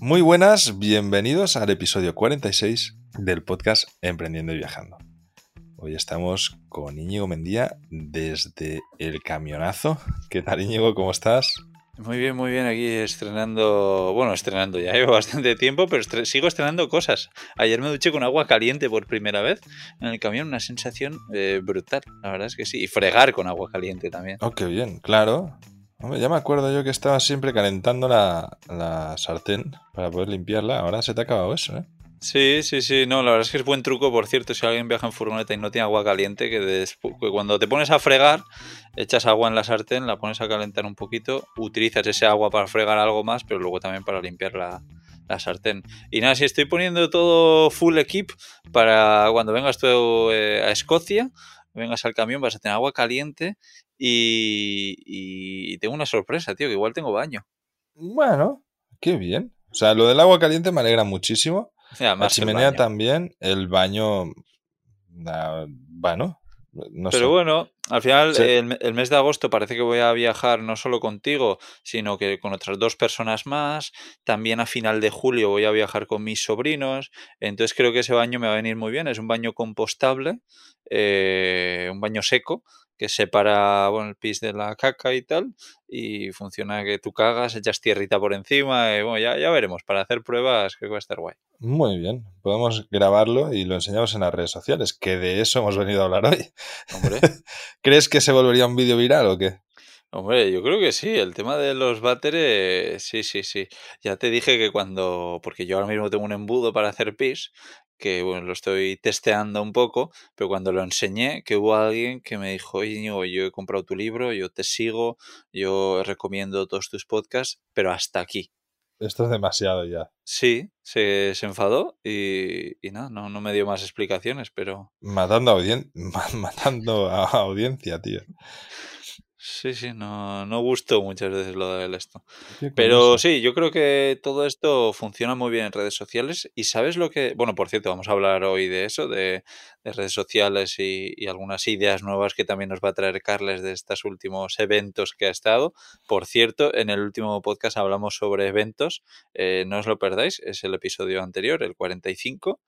Muy buenas, bienvenidos al episodio 46 del podcast Emprendiendo y Viajando. Hoy estamos con Íñigo Mendía desde el camionazo. ¿Qué tal Íñigo? ¿Cómo estás? Muy bien, muy bien. Aquí estrenando, bueno, estrenando ya llevo bastante tiempo, pero sigo estrenando cosas. Ayer me duché con agua caliente por primera vez en el camión, una sensación eh, brutal, la verdad es que sí. Y fregar con agua caliente también. Oh, qué bien, claro. Ya me acuerdo yo que estaba siempre calentando la, la sartén para poder limpiarla. Ahora se te ha acabado eso, ¿eh? Sí, sí, sí, no, la verdad es que es buen truco, por cierto, si alguien viaja en furgoneta y no tiene agua caliente, que, cuando te pones a fregar, echas agua en la sartén, la pones a calentar un poquito, utilizas ese agua para fregar algo más, pero luego también para limpiar la, sartén. Y nada, si estoy poniendo todo full equip para cuando vengas tú eh, a Escocia, vengas al camión, vas a tener agua caliente y, y tengo una sorpresa, tío, que igual tengo baño. Bueno, qué bien. O sea, lo del agua caliente me alegra muchísimo la chimenea también, el baño, bueno, no Pero bueno, al final el, mes de agosto parece que voy a viajar no solo contigo, sino que con otras dos personas más. También a final de julio voy a viajar con mis sobrinos. Entonces creo que ese baño me va a venir muy bien. Es un baño compostable, eh, un baño seco que separa bueno, el pis de la caca y tal, y funciona que tú cagas, echas tierrita por encima, y bueno, ya, ya veremos, para hacer pruebas creo que va a estar guay. Muy bien, podemos grabarlo y lo enseñamos en las redes sociales, que de eso hemos venido a hablar hoy. Hombre. ¿Crees que se volvería un vídeo viral o qué? Hombre, yo creo que sí, el tema de los váteres, sí, sí, sí. Ya te dije que cuando, porque yo ahora mismo tengo un embudo para hacer pis, que bueno, lo estoy testeando un poco, pero cuando lo enseñé, que hubo alguien que me dijo, oye, yo he comprado tu libro, yo te sigo, yo recomiendo todos tus podcasts, pero hasta aquí. Esto es demasiado ya. Sí, se, enfadó y, y nada, no, no me dio más explicaciones, pero... Matando a, matando a audiencia, tío. Sí, sí, no, no gustó muchas veces lo de esto. Pero sí, yo creo que todo esto funciona muy bien en redes sociales. Y sabes lo que. Bueno, por cierto, vamos a hablar hoy de eso, de, redes sociales y, algunas ideas nuevas que también nos va a traer Carles de estos últimos eventos que ha estado. Por cierto, en el último podcast hablamos sobre eventos. Eh, no os lo perdáis, es el episodio anterior, el 45.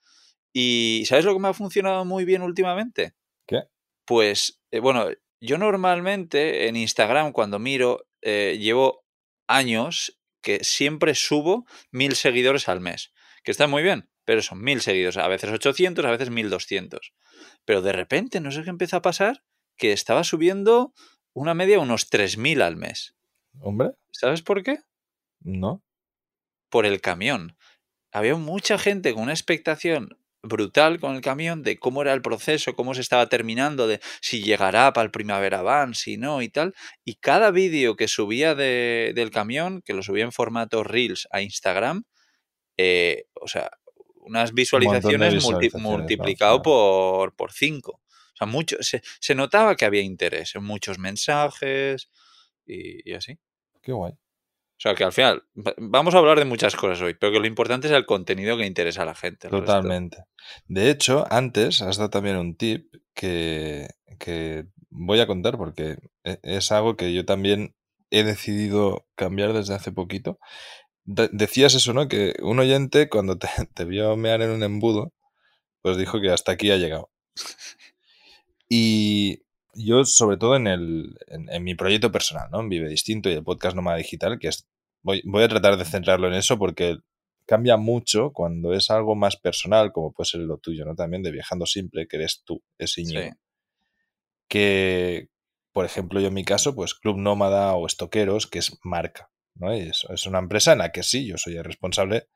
¿Y sabes lo que me ha funcionado muy bien últimamente? ¿Qué? Pues, eh, bueno, yo normalmente en Instagram cuando miro eh, llevo años que siempre subo mil seguidores al mes, que está muy bien, pero son mil seguidores, a veces 800, a veces 1200. Pero de repente, no sé qué empieza a pasar, que estaba subiendo una media unos 3000 al mes. Hombre. ¿Sabes por qué? No. Por el camión. Había mucha gente con una expectación brutal con el camión de cómo era el proceso, cómo se estaba terminando, de si llegará para el Primavera Van, si no y tal. Y cada vídeo que subía de, del camión, que lo subía en formato Reels a Instagram, eh, o sea, unas visualizaciones, multiplicado por, por cinco. O sea, mucho, se, se, notaba que había interés en muchos mensajes y, y así. Qué guay. O sea, que al final vamos a hablar de muchas cosas hoy, pero que lo importante es el contenido que interesa a la gente. Totalmente. De hecho, antes has dado también un tip que, voy a contar porque e, es algo que yo también he decidido cambiar desde hace poquito. decías eso, ¿no? Que un oyente cuando te, vio mear en un embudo, pues dijo que hasta aquí ha llegado. Y yo, sobre todo en, el, en, mi proyecto personal, ¿no? En Vive Distinto y el podcast Nómada Digital, que es, voy, voy a tratar de centrarlo en eso porque cambia mucho cuando es algo más personal, como puede ser lo tuyo, ¿no? También de Viajando Simple, que eres tú, ese niño. Que, por ejemplo, yo en mi caso, pues Club Nómada o Estoqueros, que es marca, ¿no? es, es una empresa en la que sí, yo soy el responsable,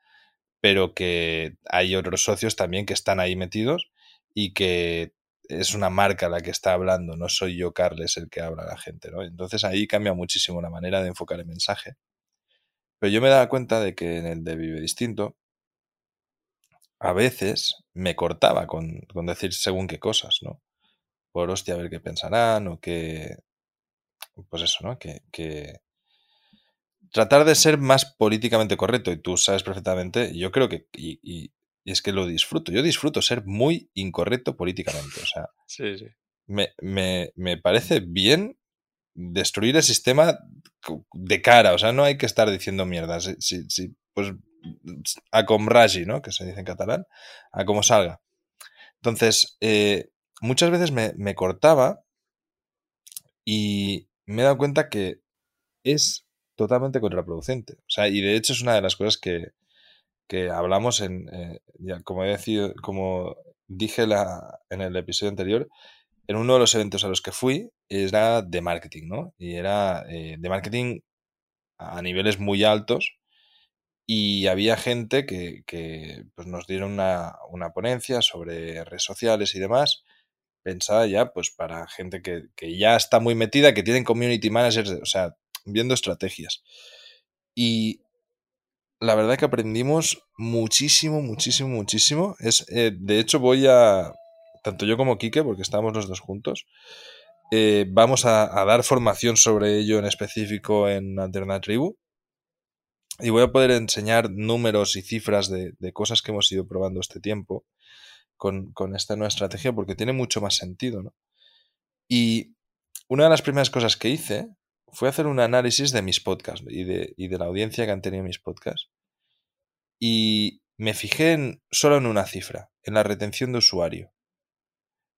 pero que hay otros socios también que están ahí metidos y que es una marca la que está hablando, no soy yo, Carles, el que habla a la gente, ¿no? Entonces ahí cambia muchísimo la manera de enfocar el mensaje. Pero yo me daba cuenta de que en el de Vive Distinto, a veces me cortaba con, decir según qué cosas, ¿no? Por hostia, a ver qué pensarán o qué... Pues eso, ¿no? Que, que, tratar de ser más políticamente correcto, y tú sabes perfectamente, yo creo que, es que lo disfruto. Yo disfruto ser muy incorrecto políticamente. O sea, sí, sí. Me, me, me parece bien destruir el sistema de cara, o sea, no hay que estar diciendo mierdas. Si, si, pues a comragi, ¿no? Que se dice en catalán, a como salga. Entonces, eh, muchas veces me, me, cortaba y me he dado cuenta que es totalmente contraproducente. O sea, y de hecho es una de las cosas que, que hablamos en, eh, ya, como, he decidido, como dije la, en el episodio anterior, en uno de los eventos a los que fui era de marketing, ¿no? Y era eh, de marketing a niveles muy altos y había gente que, que pues nos dieron una, una, ponencia sobre redes sociales y demás, pensada ya pues para gente que, que, ya está muy metida, que tienen community managers, o sea, viendo estrategias. Y la verdad que aprendimos muchísimo, muchísimo, muchísimo. Es, eh, de hecho, voy a, tanto yo como Quique, porque estamos los dos juntos, eh, vamos a, dar formación sobre ello en específico en Alternatribu. Y voy a poder enseñar números y cifras de, de cosas que hemos ido probando este tiempo con, con, esta nueva estrategia, porque tiene mucho más sentido, ¿no? Y una de las primeras cosas que hice fue hacer un análisis de mis podcasts y de, y de la audiencia que han tenido mis podcasts. Y me fijé en, solo en una cifra, en la retención de usuario.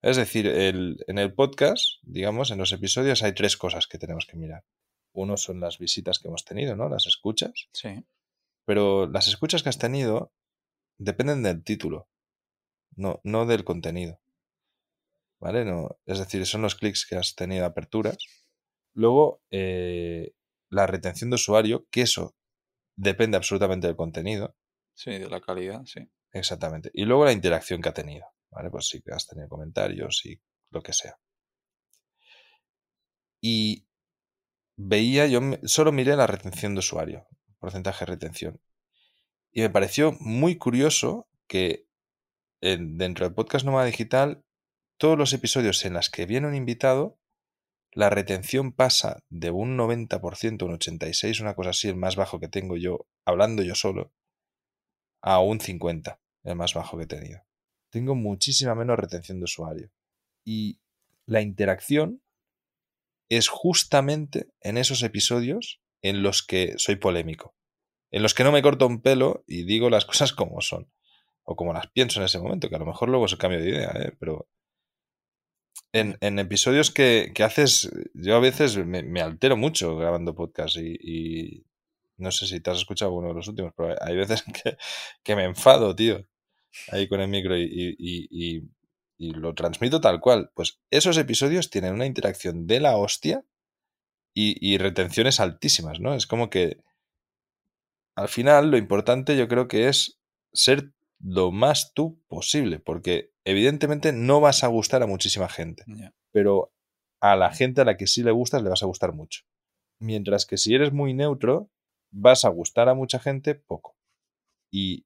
Es decir, el, en el podcast, digamos, en los episodios hay tres cosas que tenemos que mirar. Uno son las visitas que hemos tenido, ¿no? Las escuchas. Sí. Pero las escuchas que has tenido dependen del título, no, no del contenido. ¿Vale? No, es decir, son los clics que has tenido aperturas. Luego, eh, la retención de usuario, que eso depende absolutamente del contenido. Sí, de la calidad, sí. Exactamente. Y luego la interacción que ha tenido. ¿vale? Pues sí que has tenido comentarios y lo que sea. Y veía, yo solo miré la retención de usuario, porcentaje de retención. Y me pareció muy curioso que dentro del podcast Nómada Digital, todos los episodios en los que viene un invitado, la retención pasa de un 90%, un 86%, una cosa así, el más bajo que tengo yo, hablando yo solo, a un 50%, el más bajo que he tenido tengo muchísima menos retención de usuario. Y la interacción es justamente en esos episodios en los que soy polémico, en los que no me corto un pelo y digo las cosas como son, o como las pienso en ese momento, que a lo mejor luego se cambio de idea, ¿eh? pero en, en episodios que, que, haces, yo a veces me, altero mucho grabando podcast y, no sé si te has escuchado uno de los últimos, pero hay veces que, que me enfado, tío ahí con el micro y, y, y, lo transmito tal cual. Pues esos episodios tienen una interacción de la hostia y, retenciones altísimas, ¿no? Es como que al final lo importante yo creo que es ser lo más tú posible, porque evidentemente no vas a gustar a muchísima gente, yeah. pero a la gente a la que sí le gustas le vas a gustar mucho. Mientras que si eres muy neutro, vas a gustar a mucha gente poco. Y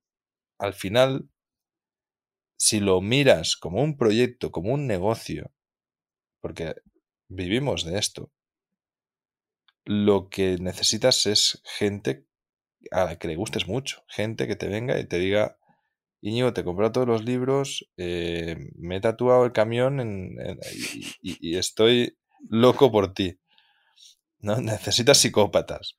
al final si lo miras como un proyecto, como un negocio, porque vivimos de esto, lo que necesitas es gente a la que le gustes mucho, gente que te venga y te diga, Íñigo, te he comprado todos los libros, eh, me he tatuado el camión en, en, y, y, estoy loco por ti. ¿No? Necesitas psicópatas.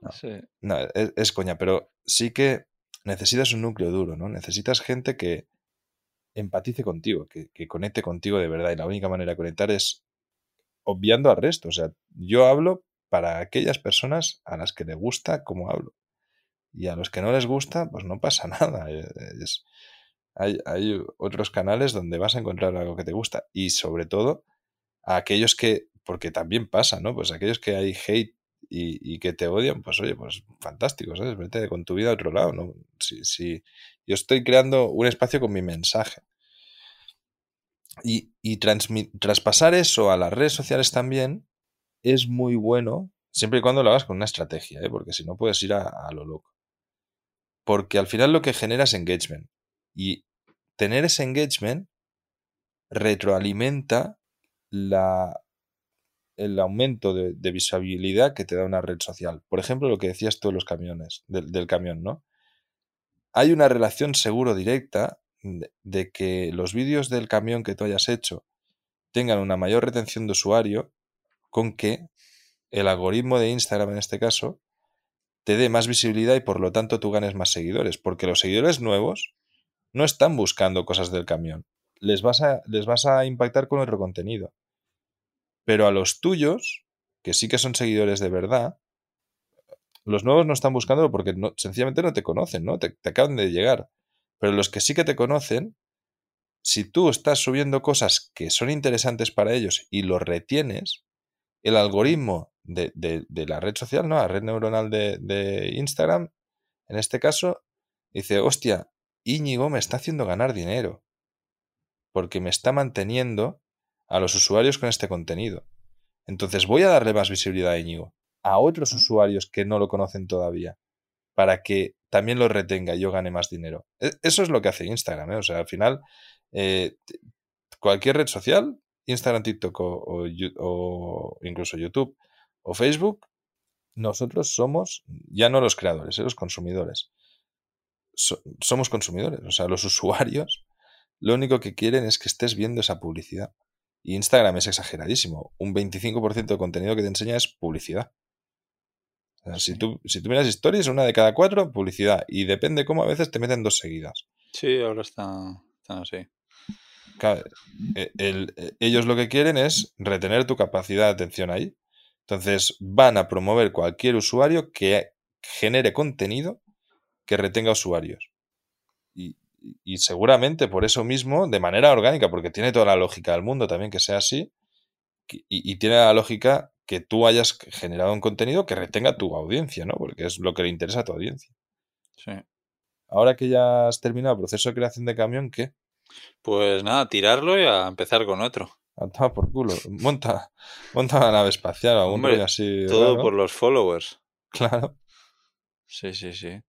No, sí. no es, es, coña, pero sí que necesitas un núcleo duro, ¿no? Necesitas gente que, empatice contigo, que, que, conecte contigo de verdad. Y la única manera de conectar es obviando al resto. O sea, yo hablo para aquellas personas a las que les gusta cómo hablo. Y a los que no les gusta, pues no pasa nada. Es, hay, hay otros canales donde vas a encontrar algo que te gusta. Y sobre todo, a aquellos que, porque también pasa, ¿no? Pues aquellos que hay hate y, y, que te odian, pues oye, pues fantástico, ¿sabes? Vete con tu vida a otro lado, ¿no? Si, si yo estoy creando un espacio con mi mensaje. Y, y traspasar eso a las redes sociales también es muy bueno, siempre y cuando lo hagas con una estrategia, ¿eh? porque si no puedes ir a, a lo loco. Porque al final lo que genera es engagement. Y tener ese engagement retroalimenta la, el aumento de, visibilidad que te da una red social. Por ejemplo, lo que decías tú de los camiones, del, del camión, ¿no? Hay una relación seguro directa de, de que los vídeos del camión que tú hayas hecho tengan una mayor retención de usuario con que el algoritmo de Instagram en este caso te dé más visibilidad y por lo tanto tú ganes más seguidores, porque los seguidores nuevos no están buscando cosas del camión, les vas a, les vas a impactar con otro contenido. Pero a los tuyos, que sí que son seguidores de verdad, los nuevos no están buscándolo porque no, sencillamente no te conocen, ¿no? Te, te acaban de llegar. Pero los que sí que te conocen, si tú estás subiendo cosas que son interesantes para ellos y los retienes, el algoritmo de, la red social, ¿no? La red neuronal de, Instagram, en este caso, dice, hostia, Íñigo me está haciendo ganar dinero. Porque me está manteniendo a los usuarios con este contenido. Entonces voy a darle más visibilidad a Íñigo, a otros usuarios que no lo conocen todavía, para que también lo retenga y yo gane más dinero. E, eso es lo que hace Instagram, ¿eh? O sea, al final, eh, cualquier red social, Instagram, TikTok o, incluso YouTube o Facebook, nosotros somos ya no los creadores, ¿eh? los consumidores. somos consumidores, o sea, los usuarios lo único que quieren es que estés viendo esa publicidad. Y Instagram es exageradísimo. Un 25% de contenido que te enseña es publicidad. si, tú, si tú miras stories, una de cada cuatro, publicidad. Y depende cómo a veces te meten dos seguidas. Sí, ahora está, así. E, e, ellos lo que quieren es retener tu capacidad de atención ahí. Entonces van a promover cualquier usuario que genere contenido que retenga usuarios. Y, y seguramente por eso mismo, de manera orgánica, porque tiene toda la lógica del mundo también que sea así, y, tiene la lógica que tú hayas generado un contenido que retenga tu audiencia, ¿no? Porque es lo que le interesa a tu audiencia. Sí. Ahora que ya has terminado el proceso de creación de camión, ¿qué? Pues nada, tirarlo y a empezar con otro. A por culo. Monta, monta la nave espacial, algún Hombre, así. Todo por los followers. Claro. Sí, sí, sí.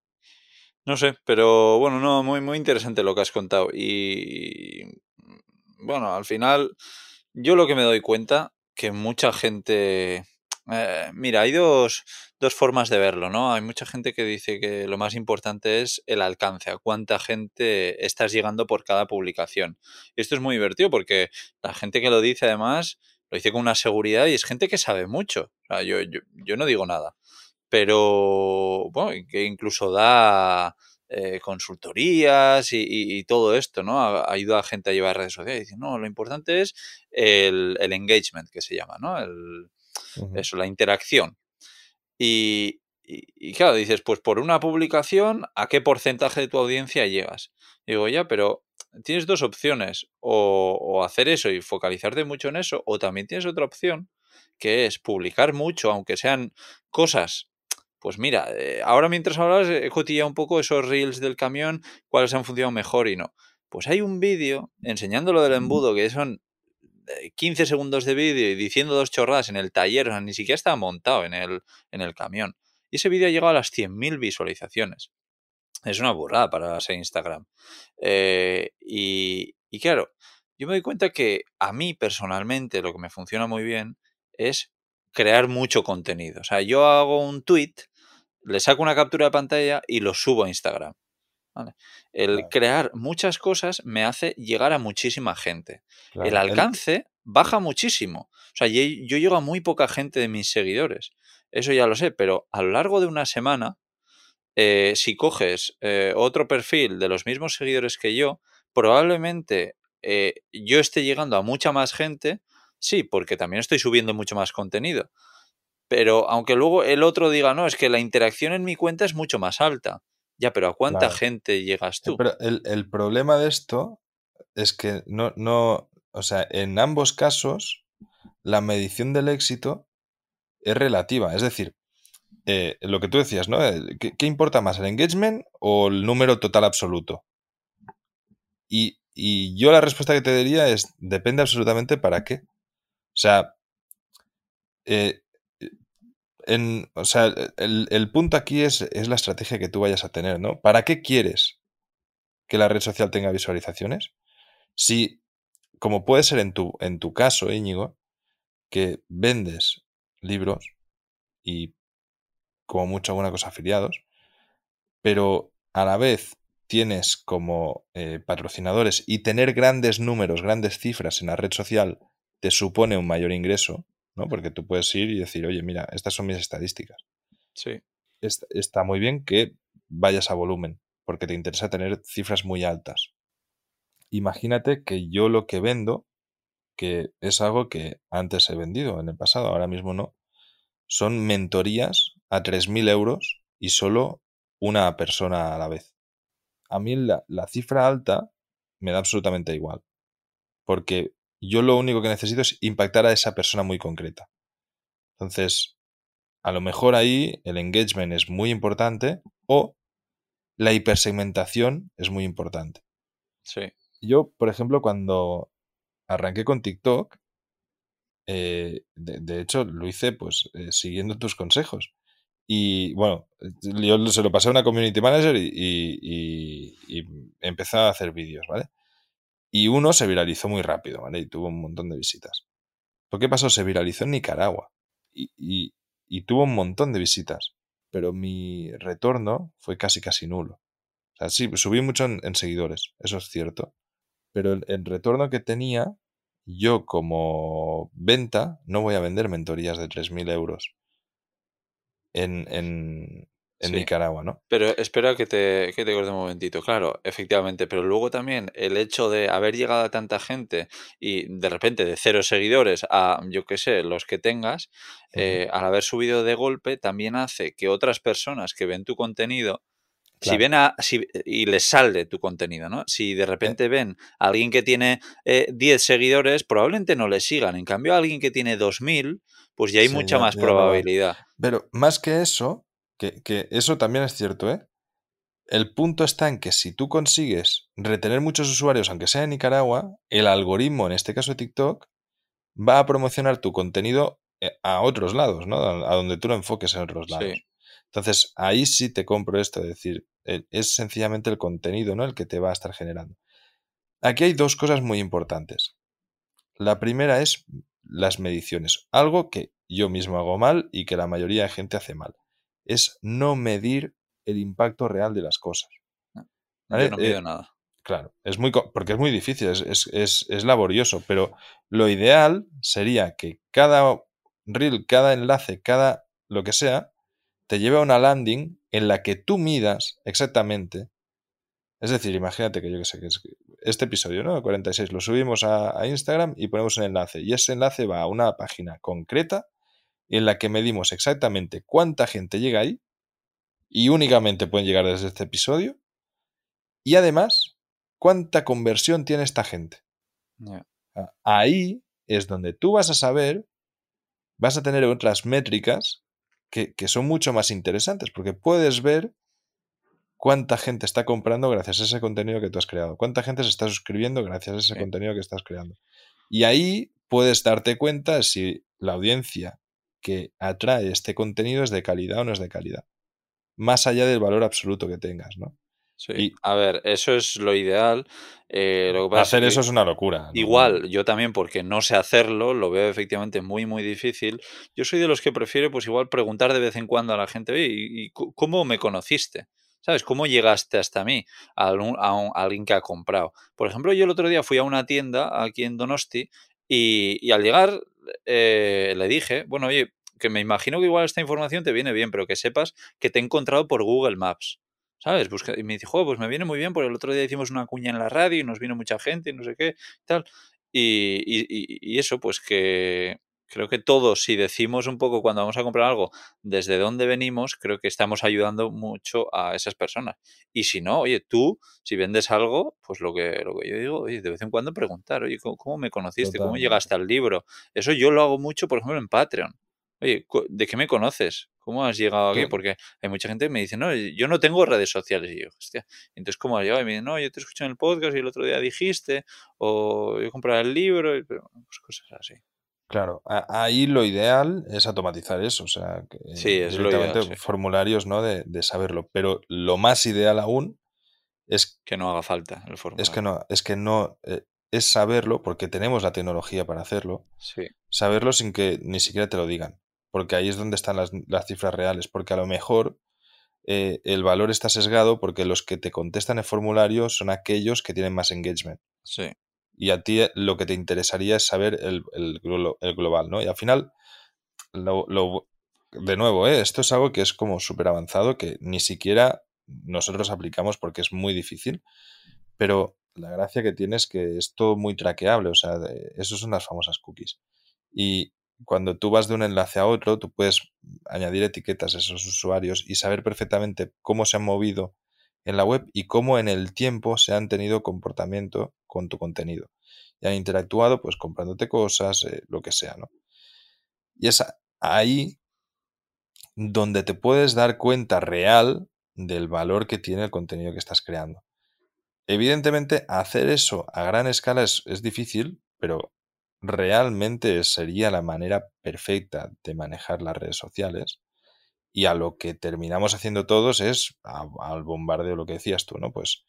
No sé, pero bueno, no, muy, muy interesante lo que has contado. Y bueno, al final, yo lo que me doy cuenta, que mucha gente. Eh, mira, hay dos, dos formas de verlo, ¿no? Hay mucha gente que dice que lo más importante es el alcance, a cuánta gente estás llegando por cada publicación. Y esto es muy divertido porque la gente que lo dice además lo dice con una seguridad y es gente que sabe mucho. O sea, yo, yo, yo no digo nada pero bueno, que incluso da eh, consultorías y, todo esto, ¿no? Ayuda a gente a llevar redes sociales. Dice, no, lo importante es el, engagement, que se llama, ¿no? El, Eso, la interacción. Y, y, claro, dices, pues por una publicación, ¿a qué porcentaje de tu audiencia llegas? Digo, ya, pero tienes dos opciones, o, o hacer eso y focalizarte mucho en eso, o también tienes otra opción, que es publicar mucho, aunque sean cosas pues mira, eh, ahora mientras hablas he cotillado un poco esos reels del camión, cuáles han funcionado mejor y no. Pues hay un vídeo enseñando lo del embudo, que son 15 segundos de vídeo y diciendo dos chorradas en el taller, o sea, ni siquiera estaba montado en el, en el camión. Y ese vídeo ha llegado a las 100.000 visualizaciones. Es una burrada para ese Instagram. Eh, y, y claro, yo me doy cuenta que a mí personalmente lo que me funciona muy bien es crear mucho contenido. O sea, yo hago un tweet le saco una captura de pantalla y lo subo a Instagram. El crear muchas cosas me hace llegar a muchísima gente. el alcance baja muchísimo. O sea, yo, llego a muy poca gente de mis seguidores. Eso ya lo sé, pero a lo largo de una semana, eh, si coges eh, otro perfil de los mismos seguidores que yo, probablemente eh, yo esté llegando a mucha más gente. Sí, porque también estoy subiendo mucho más contenido. Pero aunque luego el otro diga, no, es que la interacción en mi cuenta es mucho más alta. Ya, pero ¿a cuánta gente llegas tú? Pero el, problema de esto es que no, no, o sea, en ambos casos, la medición del éxito es relativa. Es decir, eh, lo que tú decías, ¿no? ¿Qué, ¿Qué, importa más, el engagement o el número total absoluto? Y, y, yo la respuesta que te diría es, depende absolutamente para qué. O sea, eh, o sea, el, punto aquí es, es, la estrategia que tú vayas a tener, ¿no? ¿Para qué quieres que la red social tenga visualizaciones? Si, como puede ser en tu, en tu caso, Íñigo, que vendes libros y como mucho alguna cosa afiliados, pero a la vez tienes como eh, patrocinadores y tener grandes números, grandes cifras en la red social te supone un mayor ingreso, ¿no? Porque tú puedes ir y decir, oye, mira, estas son mis estadísticas. Sí. está muy bien que vayas a volumen, porque te interesa tener cifras muy altas. Imagínate que yo lo que vendo, que es algo que antes he vendido en el pasado, ahora mismo no, son mentorías a 3.000 euros y solo una persona a la vez. A mí la, la cifra alta me da absolutamente igual, porque yo lo único que necesito es impactar a esa persona muy concreta. Entonces, a lo mejor ahí el engagement es muy importante o la hipersegmentación es muy importante. Sí. Yo, por ejemplo, cuando arranqué con TikTok, eh, de, hecho lo hice pues eh, siguiendo tus consejos. Y bueno, yo se lo pasé a una community manager y, y, y empecé a hacer vídeos, ¿vale? Y uno se viralizó muy rápido, ¿vale? Y tuvo un montón de visitas. ¿Por qué pasó? Se viralizó en Nicaragua y, y, tuvo un montón de visitas. Pero mi retorno fue casi casi nulo. O sea, sí, subí mucho en, seguidores, eso es cierto. Pero el, retorno que tenía, yo como venta, no voy a vender mentorías de 3.000 euros en, en, en Nicaragua, ¿no? Pero espera que te, que te corte un momentito. Claro, efectivamente, pero luego también el hecho de haber llegado a tanta gente y de repente de cero seguidores a, yo qué sé, los que tengas, eh, al haber subido de golpe, también hace que otras personas que ven tu contenido Si ven a, si, y les sale tu contenido, ¿no? Si de repente ven a alguien que tiene 10 eh, seguidores, probablemente no le sigan. En cambio, a alguien que tiene 2000, pues ya hay mucha más probabilidad. Pero más que eso, que, eso también es cierto, ¿eh? El punto está en que si tú consigues retener muchos usuarios, aunque sea en Nicaragua, el algoritmo, en este caso TikTok, va a promocionar tu contenido eh, a otros lados, ¿no? A donde tú lo enfoques en otros lados. Entonces, ahí sí te compro esto, es decir, e, es sencillamente el contenido, ¿no? El que te va a estar generando. Aquí hay dos cosas muy importantes. La primera es las mediciones, algo que yo mismo hago mal y que la mayoría de gente hace mal es no medir el impacto real de las cosas. Ah, ¿vale? no mido eh, nada. Claro, es muy, porque es muy difícil, es, laborioso, pero lo ideal sería que cada reel, cada enlace, cada lo que sea, te lleve a una landing en la que tú midas exactamente. Es decir, imagínate que yo que sé, que es este episodio, ¿no? 46, lo subimos a, a Instagram y ponemos un enlace. Y ese enlace va a una página concreta en la que medimos exactamente cuánta gente llega ahí y únicamente pueden llegar desde este episodio y además cuánta conversión tiene esta gente. Ahí es donde tú vas a saber, vas a tener otras métricas que, son mucho más interesantes porque puedes ver cuánta gente está comprando gracias a ese contenido que tú has creado, cuánta gente se está suscribiendo gracias a ese contenido que estás creando. Y ahí puedes darte cuenta si la audiencia que atrae este contenido es de calidad o no es de calidad. Más allá del valor absoluto que tengas, ¿no? Sí. a ver, eso es lo ideal. Eh, hacer eso es una locura. Igual, yo también, porque no sé hacerlo, lo veo efectivamente muy, muy difícil. Yo soy de los que prefiere, pues igual, preguntar de vez en cuando a la gente, ¿y, cómo me conociste? ¿Sabes? ¿Cómo llegaste hasta mí? A, a, alguien que ha comprado. Por ejemplo, yo el otro día fui a una tienda aquí en Donosti y, al llegar eh, le dije, bueno, oye, que me imagino que igual esta información te viene bien, pero que sepas que te he encontrado por Google Maps. ¿Sabes? y me dijo, pues me viene muy bien, porque el otro día hicimos una cuña en la radio y nos vino mucha gente y no sé qué, tal. Y, y, eso, pues que, creo que todos, si decimos un poco cuando vamos a comprar algo desde dónde venimos, creo que estamos ayudando mucho a esas personas. Y si no, oye, tú, si vendes algo, pues lo que, lo que yo digo, oye, de vez en cuando preguntar, oye, ¿cómo, me conociste? ¿Cómo llegaste al libro? Eso yo lo hago mucho, por ejemplo, en Patreon. Oye, ¿de qué me conoces? ¿Cómo has llegado aquí? Porque hay mucha gente que me dice, no, yo no tengo redes sociales. Y yo, hostia, entonces, ¿cómo has llegado? Y me dicen, no, yo te escuché en el podcast y el otro día dijiste, o yo compré el libro, y, pues cosas así. Claro, ahí lo ideal es automatizar eso, o sea, que sí, es directamente formularios ¿no? De, saberlo. Pero lo más ideal aún es que no haga falta el formulario. Es que no, es que no, eh, es saberlo, porque tenemos la tecnología para hacerlo. Sí. Saberlo sin que ni siquiera te lo digan. Porque ahí es donde están las, cifras reales. Porque a lo mejor eh, el valor está sesgado porque los que te contestan el formulario son aquellos que tienen más engagement. Sí y a ti lo que te interesaría es saber el, el, global, ¿no? Y al final, lo, de nuevo, ¿eh? esto es algo que es como súper avanzado, que ni siquiera nosotros aplicamos porque es muy difícil, pero la gracia que tiene es que es todo muy traqueable, o sea, eso son las famosas cookies. Y cuando tú vas de un enlace a otro, tú puedes añadir etiquetas a esos usuarios y saber perfectamente cómo se han movido en la web y cómo en el tiempo se han tenido comportamiento con tu contenido. Y han interactuado pues comprándote cosas, eh, lo que sea, ¿no? Y es ahí donde te puedes dar cuenta real del valor que tiene el contenido que estás creando. Evidentemente, hacer eso a gran escala es, difícil, pero realmente sería la manera perfecta de manejar las redes sociales. Y a lo que terminamos haciendo todos es al bombardeo, lo que decías tú, ¿no? Pues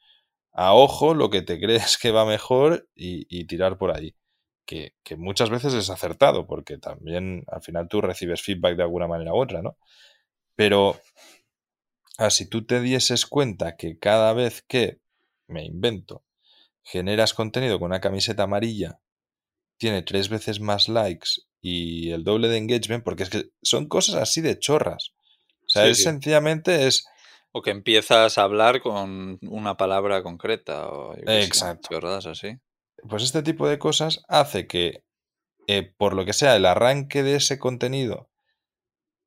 a ojo lo que te crees que va mejor y, tirar por ahí. Que, que, muchas veces es acertado, porque también al final tú recibes feedback de alguna manera u otra, ¿no? Pero ah, si tú te dieses cuenta que cada vez que, me invento, generas contenido con una camiseta amarilla, tiene tres veces más likes y el doble de engagement, porque es que son cosas así de chorras. O sea, es sencillamente es o que empiezas a hablar con una palabra concreta o Exacto. así. Pues este tipo de cosas hace que, eh, por lo que sea, el arranque de ese contenido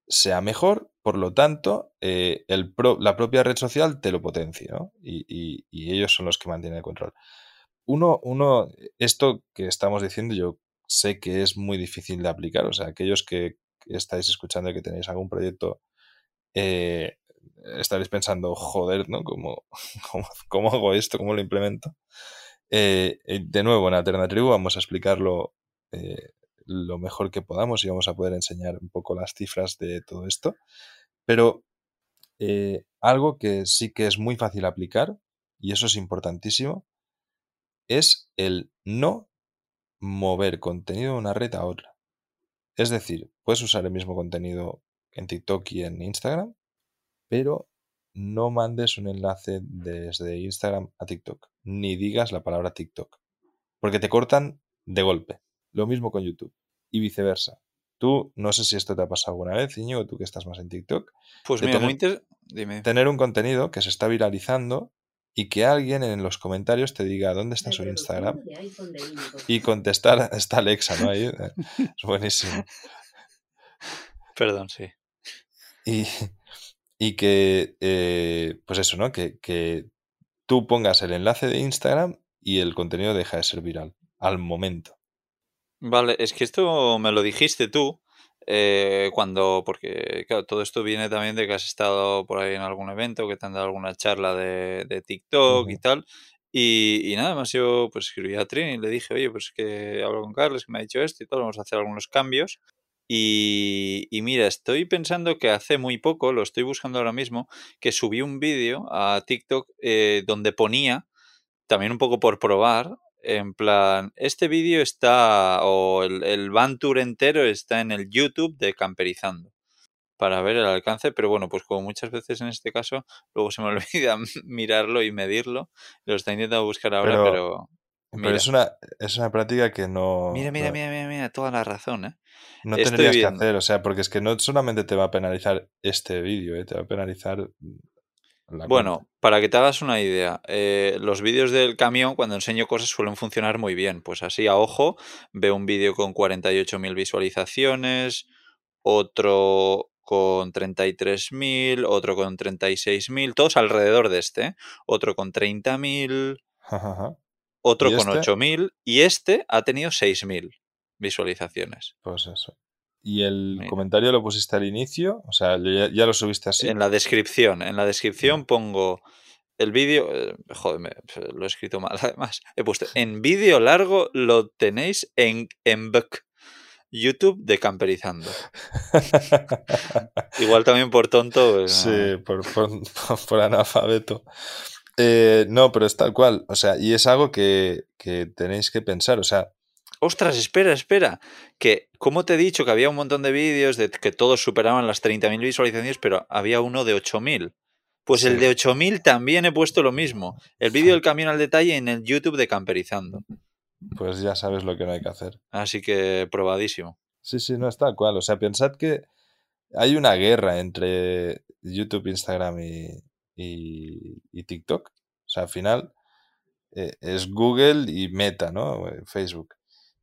sea mejor, por lo tanto, eh, el la propia red social te lo potencia, ¿no? Y, ellos son los que mantienen el control. Uno, uno, esto que estamos diciendo, yo sé que es muy difícil de aplicar. O sea, aquellos que estáis escuchando y que tenéis algún proyecto eh, estaréis pensando, joder, ¿no? ¿Cómo, cómo, hago esto? ¿Cómo lo implemento? Eh, eh, de nuevo, en Alternative vamos a explicarlo lo mejor que podamos y vamos a poder enseñar un poco las cifras de todo esto. Pero algo que sí que es muy fácil aplicar, y eso es importantísimo, es el no mover contenido de una red a otra. Es decir, puedes usar el mismo contenido en TikTok y en Instagram, pero no mandes un enlace desde Instagram a TikTok, ni digas la palabra TikTok, porque te cortan de golpe. Lo mismo con YouTube y viceversa. Tú, no sé si esto te ha pasado alguna vez, Iñigo, tú que estás más en TikTok. Pues mira, tener, Dime. tener un contenido que se está viralizando y que alguien en los comentarios te diga dónde está su Instagram y contestar está Alexa, ¿no? Ahí, eh, es buenísimo. Perdón, sí. Y, y que, eh, pues eso, ¿no? Que, que, tú pongas el enlace de Instagram y el contenido deja de ser viral al momento. Vale, es que esto me lo dijiste tú eh, cuando, porque claro, todo esto viene también de que has estado por ahí en algún evento, que te han dado alguna charla de, de TikTok y tal. Y, y, nada más yo pues escribí a Trini y le dije, oye, pues que hablo con Carlos, que me ha dicho esto y todo, vamos a hacer algunos cambios. Y, mira, estoy pensando que hace muy poco, lo estoy buscando ahora mismo, que subí un vídeo a TikTok eh, donde ponía, también un poco por probar, en plan, este vídeo está, o el, el Van Tour entero está en el YouTube de Camperizando para ver el alcance, pero bueno, pues como muchas veces en este caso, luego se me olvida mirarlo y medirlo. Lo está intentando buscar ahora, pero... pero, es, una, es una práctica que no... Mira, mira, mira, mira, mira, toda la razón, ¿eh? No tendrías que hacer, o sea, porque es que no solamente te va a penalizar este vídeo, ¿eh? te va a penalizar. La bueno, para que te hagas una idea, eh, los vídeos del camión cuando enseño cosas suelen funcionar muy bien. Pues así a ojo, veo un vídeo con 48.000 visualizaciones, otro con 33.000, otro con 36.000, todos alrededor de este, ¿eh? otro con 30.000, otro con 8.000 este? y este ha tenido 6.000 visualizaciones. Pues eso. ¿Y el comentario lo pusiste al inicio? O sea, ya, lo subiste así. En la descripción. En la descripción pongo el vídeo. Eh, joder, lo he escrito mal además. He puesto en vídeo largo lo tenéis en, en YouTube de Camperizando. Igual también por tonto. Pues, sí, por, por, analfabeto. Eh, no, pero es tal cual. O sea, y es algo que, que tenéis que pensar. O sea, ostras, espera, espera, que como te he dicho que había un montón de vídeos de que todos superaban las 30.000 visualizaciones, pero había uno de 8.000. Pues el de 8.000 también he puesto lo mismo. El vídeo del camión al detalle en el YouTube de Camperizando. pues ya sabes lo que no hay que hacer. Así que probadísimo. Sí, sí, no es tal cual. O sea, pensad que hay una guerra entre YouTube, Instagram y, TikTok. O sea, al final eh, es Google y Meta, ¿no? Eh, Facebook.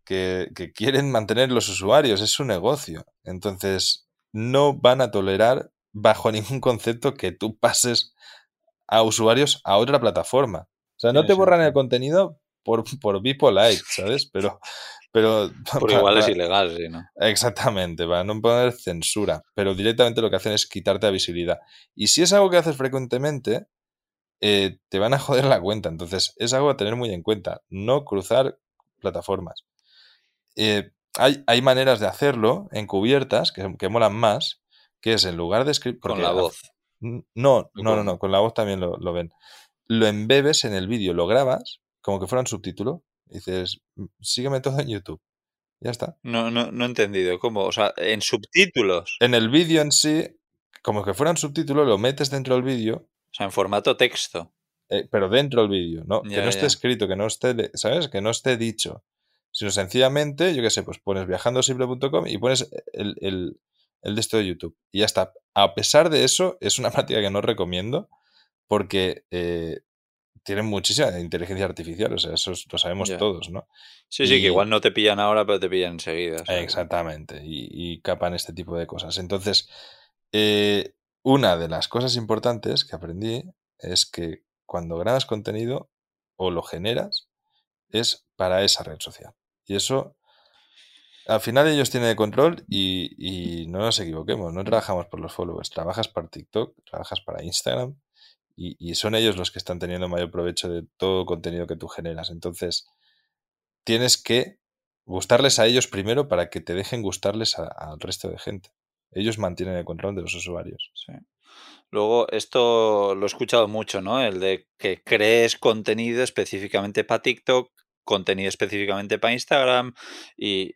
Que, que, quieren mantener los usuarios, es su negocio. Entonces, no van a tolerar bajo ningún concepto que tú pases a usuarios a otra plataforma. O sea, no te borran el contenido por, por like, ¿sabes? Pero, pero por igual es ilegal, sí, ¿no? Exactamente, para no poner censura. Pero directamente lo que hacen es quitarte la visibilidad. Y si es algo que haces frecuentemente, eh, te van a joder la cuenta. Entonces, es algo a tener muy en cuenta. No cruzar plataformas. Eh, hay, hay, maneras de hacerlo encubiertas que, que molan más, que es en lugar de escribir... Con la voz. No, no, no, no, con la voz también lo, lo ven. Lo embebes en el vídeo, lo grabas como que fuera un subtítulo. Dices, mm, sígueme todo en YouTube. Ya está. No, no, no he entendido. ¿Cómo? O sea, en subtítulos. En el vídeo en sí, como que fuera un subtítulo, lo metes dentro del vídeo. O sea, en formato texto. Eh, pero dentro del vídeo, ¿no? que no esté escrito, que no esté, ¿sabes? Que no esté dicho. Sino sencillamente, yo qué sé, pues pones viajandosimple.com y pones el, el, el de esto de YouTube. Y ya está. A pesar de eso, es una práctica que no recomiendo porque eh, tienen muchísima inteligencia artificial, o sea, eso lo sabemos todos, ¿no? Sí, sí, que igual no te pillan ahora, pero te pillan enseguida. Exactamente, y, capan este tipo de cosas. Entonces, eh, una de las cosas importantes que aprendí es que cuando grabas contenido o lo generas, es para esa red social. Y eso, al final ellos tienen el control y, y no nos equivoquemos, no trabajamos por los followers, trabajas para TikTok, trabajas para Instagram, y, son ellos los que están teniendo mayor provecho de todo el contenido que tú generas. Entonces, tienes que gustarles a ellos primero para que te dejen gustarles al resto de gente. Ellos mantienen el control de los usuarios. Sí. Luego, esto lo he escuchado mucho, ¿no? El de que crees contenido específicamente para TikTok, contenido específicamente para Instagram y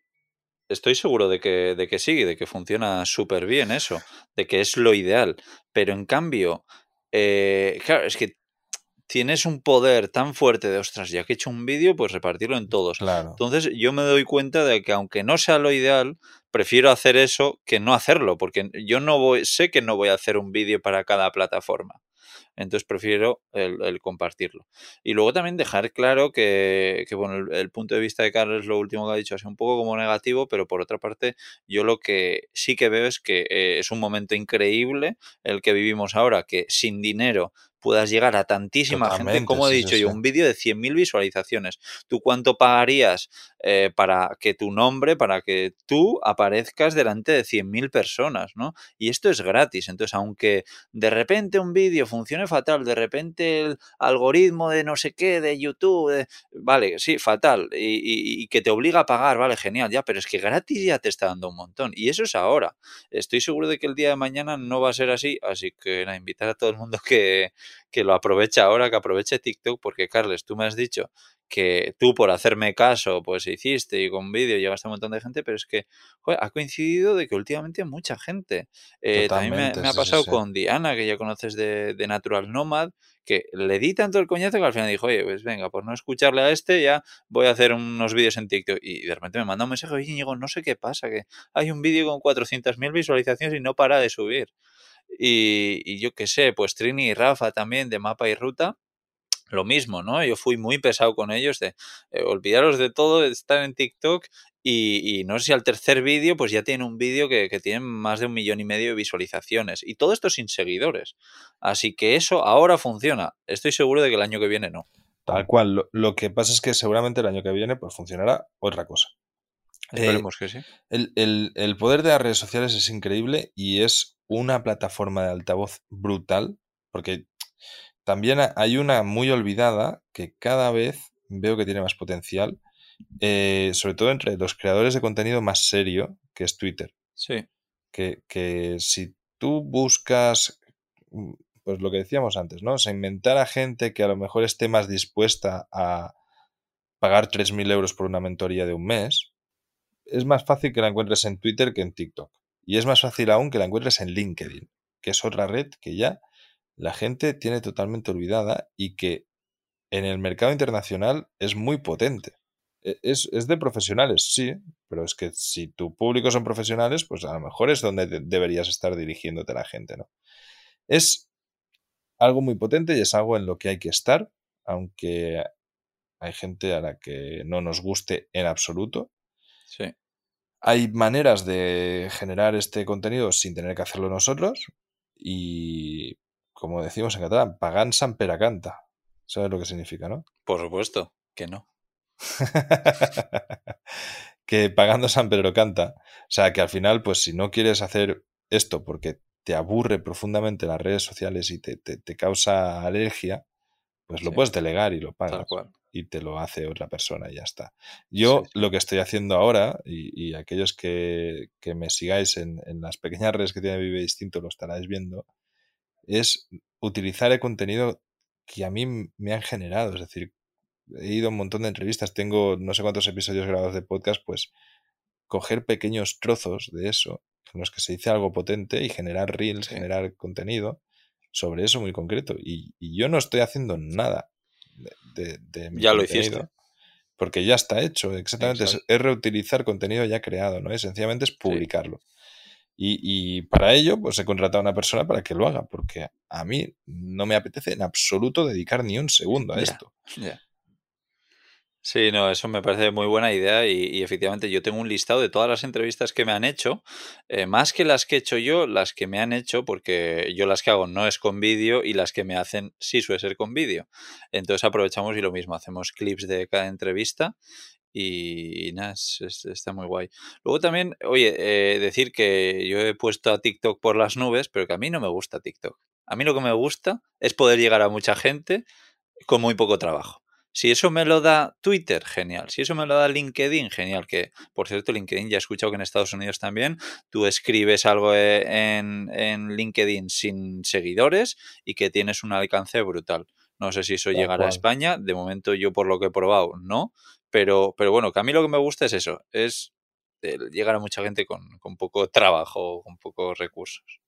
estoy seguro de que, de que sí, de que funciona súper bien eso, de que es lo ideal. Pero en cambio, eh, claro, es que tienes un poder tan fuerte de, ostras, ya que he hecho un vídeo, pues repartirlo en todos. Claro. Entonces yo me doy cuenta de que aunque no sea lo ideal, prefiero hacer eso que no hacerlo, porque yo no voy, sé que no voy a hacer un vídeo para cada plataforma. Entonces prefiero el, compartirlo. Y luego también dejar claro que, bueno, el, punto de vista de Carlos, lo último que ha dicho, es un poco como negativo, pero por otra parte, yo lo que sí que veo es que eh, es un momento increíble el que vivimos ahora, que sin dinero puedas llegar a tantísima gente, como he dicho yo, un vídeo de 100.000 visualizaciones. ¿Tú cuánto pagarías eh, para que tu nombre, para que tú aparezcas delante de 100.000 personas, ¿no? Y esto es gratis. Entonces, aunque de repente un vídeo funcione fatal, de repente el algoritmo de no sé qué, de YouTube, vale, sí, fatal, y, y que te obliga a pagar, vale, genial, ya, pero es que gratis ya te está dando un montón. Y eso es ahora. Estoy seguro de que el día de mañana no va a ser así, así que nada, invitar a todo el mundo que, que lo aproveche ahora, que aproveche TikTok, porque Carles, tú me has dicho que tú por hacerme caso, pues hiciste y con vídeo llegaste a un montón de gente, pero es que ha coincidido de que últimamente mucha gente. Eh, también me, ha pasado con Diana, que ya conoces de, de, Natural Nomad, que le di tanto el coñazo que al final dijo, oye, pues venga, por no escucharle a este, ya voy a hacer unos vídeos en TikTok. Y de repente me manda un mensaje, oye, Íñigo, no sé qué pasa, que hay un vídeo con 400.000 visualizaciones y no para de subir. Y, yo qué sé, pues Trini y Rafa también de mapa y ruta, lo mismo, ¿no? Yo fui muy pesado con ellos de eh, olvidaros de todo, de estar en TikTok y, no sé si al tercer vídeo pues ya tiene un vídeo que, tiene más de un millón y medio de visualizaciones y todo esto sin seguidores. Así que eso ahora funciona. Estoy seguro de que el año que viene no. Tal cual. Lo, que pasa es que seguramente el año que viene pues funcionará otra cosa. Esperemos que sí. El, el, el poder de las redes sociales es increíble y es una plataforma de altavoz brutal, porque también hay una muy olvidada que cada vez veo que tiene más potencial, eh, sobre todo entre los creadores de contenido más serio, que es Twitter. Sí. Que, que si tú buscas, mm, pues lo que decíamos antes, ¿no? O sea, inventar a gente que a lo mejor esté más dispuesta a pagar 3.000 euros por una mentoría de un mes, es más fácil que la encuentres en Twitter que en TikTok. Y es más fácil aún que la encuentres en LinkedIn, que es otra red que ya la gente tiene totalmente olvidada y que en el mercado internacional es muy potente. e, es, de profesionales, sí, pero es que si tu público son profesionales, pues a lo mejor es donde deberías estar dirigiéndote a la gente, ¿no? Es algo muy potente y es algo en lo que hay que estar, aunque hay gente a la que no nos guste en absoluto. Sí. Hay maneras de generar este contenido sin tener que hacerlo nosotros y, como decimos en catalán, pagan san peracanta. ¿Sabes lo que significa, no? Por supuesto, que no. que pagando San Pedro canta. O sea, que al final, pues si no quieres hacer esto porque te aburre profundamente las redes sociales y te, causa alergia, pues lo puedes delegar y lo pagas. Y te lo hace otra persona y ya está. Yo lo que estoy haciendo ahora, y, aquellos que, me sigáis en, en, las pequeñas redes que tiene Vive Distinto lo estaréis viendo, es utilizar el contenido que a mí me han generado. Es decir, he ido a un montón de entrevistas, tengo no sé cuántos episodios grabados de podcast, pues coger pequeños trozos de eso, en los que se dice algo potente y generar reels, generar contenido sobre eso muy concreto. Y, yo no estoy haciendo nada de, de, mi Ya lo hiciste. Porque ya está hecho, exactamente. Es, reutilizar contenido ya creado, ¿no? Es sencillamente es publicarlo. Y, para ello, pues he contratado a una persona para que lo haga, porque a mí no me apetece en absoluto dedicar ni un segundo a esto. Sí, no, eso me parece muy buena idea y, efectivamente yo tengo un listado de todas las entrevistas que me han hecho, eh, más que las que he hecho yo, las que me han hecho, porque yo las que hago no es con vídeo y las que me hacen sí suele ser con vídeo. Entonces aprovechamos y lo mismo, hacemos clips de cada entrevista y, nada, está muy guay. Luego también, oye, eh, decir que yo he puesto a TikTok por las nubes, pero que a mí no me gusta TikTok. A mí lo que me gusta es poder llegar a mucha gente con muy poco trabajo. Si eso me lo da Twitter, genial. Si eso me lo da LinkedIn, genial. Que, por cierto, LinkedIn ya he escuchado que en Estados Unidos también tú escribes algo eh, en, LinkedIn sin seguidores y que tienes un alcance brutal. No sé si eso llegará a España. De momento, yo por lo que he probado, no. Pero, pero bueno, que a mí lo que me gusta es eso, es llegar a mucha gente con, con poco trabajo, con pocos recursos.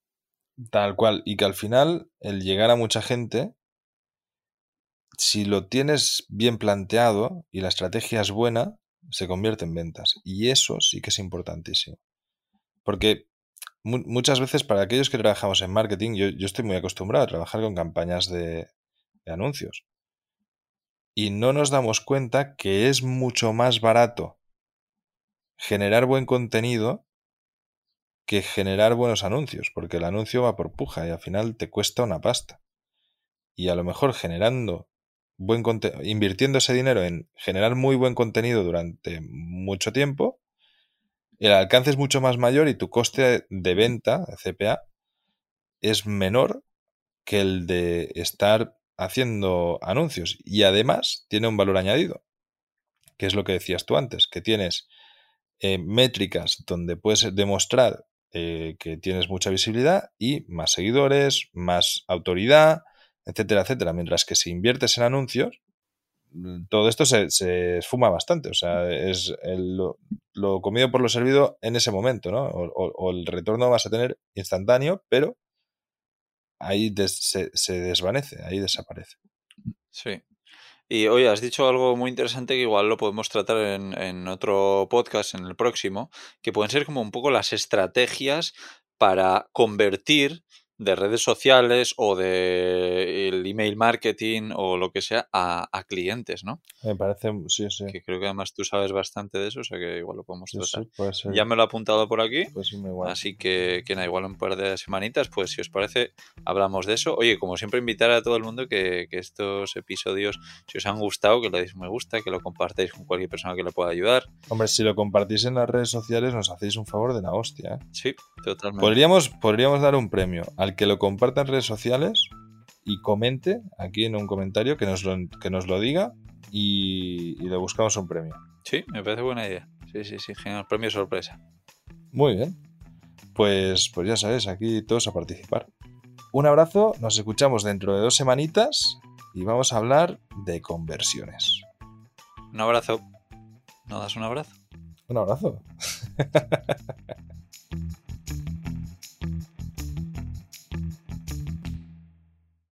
Tal cual. Y que al final, el llegar a mucha gente si lo tienes bien planteado y la estrategia es buena, se convierte en ventas. Y eso sí que es importantísimo. Porque muchas veces para aquellos que trabajamos en marketing, yo, estoy muy acostumbrado a trabajar con campañas de, de anuncios. Y no nos damos cuenta que es mucho más barato generar buen contenido que generar buenos anuncios, porque el anuncio va por puja y al final te cuesta una pasta. Y a lo mejor generando buen invirtiendo ese dinero en generar muy buen contenido durante mucho tiempo, el alcance es mucho más mayor y tu coste de venta, CPA, es menor que el de estar haciendo anuncios. Y además tiene un valor añadido, que es lo que decías tú antes, que tienes eh, métricas donde puedes demostrar eh, que tienes mucha visibilidad y más seguidores, más autoridad, etcétera, etcétera. Mientras que si inviertes en anuncios, todo esto se, se esfuma bastante. O sea, es lo, comido por lo servido en ese momento, ¿no? O, el retorno vas a tener instantáneo, pero ahí se, desvanece, ahí desaparece. Sí. Y oye, has dicho algo muy interesante que igual lo podemos tratar en, en, otro podcast, en el próximo, que pueden ser como un poco las estrategias para convertir de redes sociales o de el email marketing o lo que sea a, clientes, ¿no? Me parece, sí, sí. Que creo que además tú sabes bastante de eso, o sea que igual lo podemos tratar. Ya me lo he apuntado por aquí, pues así que, que nada, igual un par de semanitas, pues si os parece, hablamos de eso. Oye, como siempre, invitar a todo el mundo que, que estos episodios, si os han gustado, que le deis me gusta, que lo compartáis con cualquier persona que le pueda ayudar. Hombre, si lo compartís en las redes sociales, nos hacéis un favor de la hostia. ¿eh? Sí, totalmente. Podríamos, podríamos dar un premio al que lo comparta en redes sociales y comente aquí en un comentario que nos lo, que nos lo diga y, le buscamos un premio. Sí, me parece buena idea. Sí, sí, sí, genial. Premio sorpresa. Muy bien. Pues, pues ya sabes, aquí todos a participar. Un abrazo, nos escuchamos dentro de dos semanitas y vamos a hablar de conversiones. Un abrazo. ¿No das un abrazo? Un abrazo.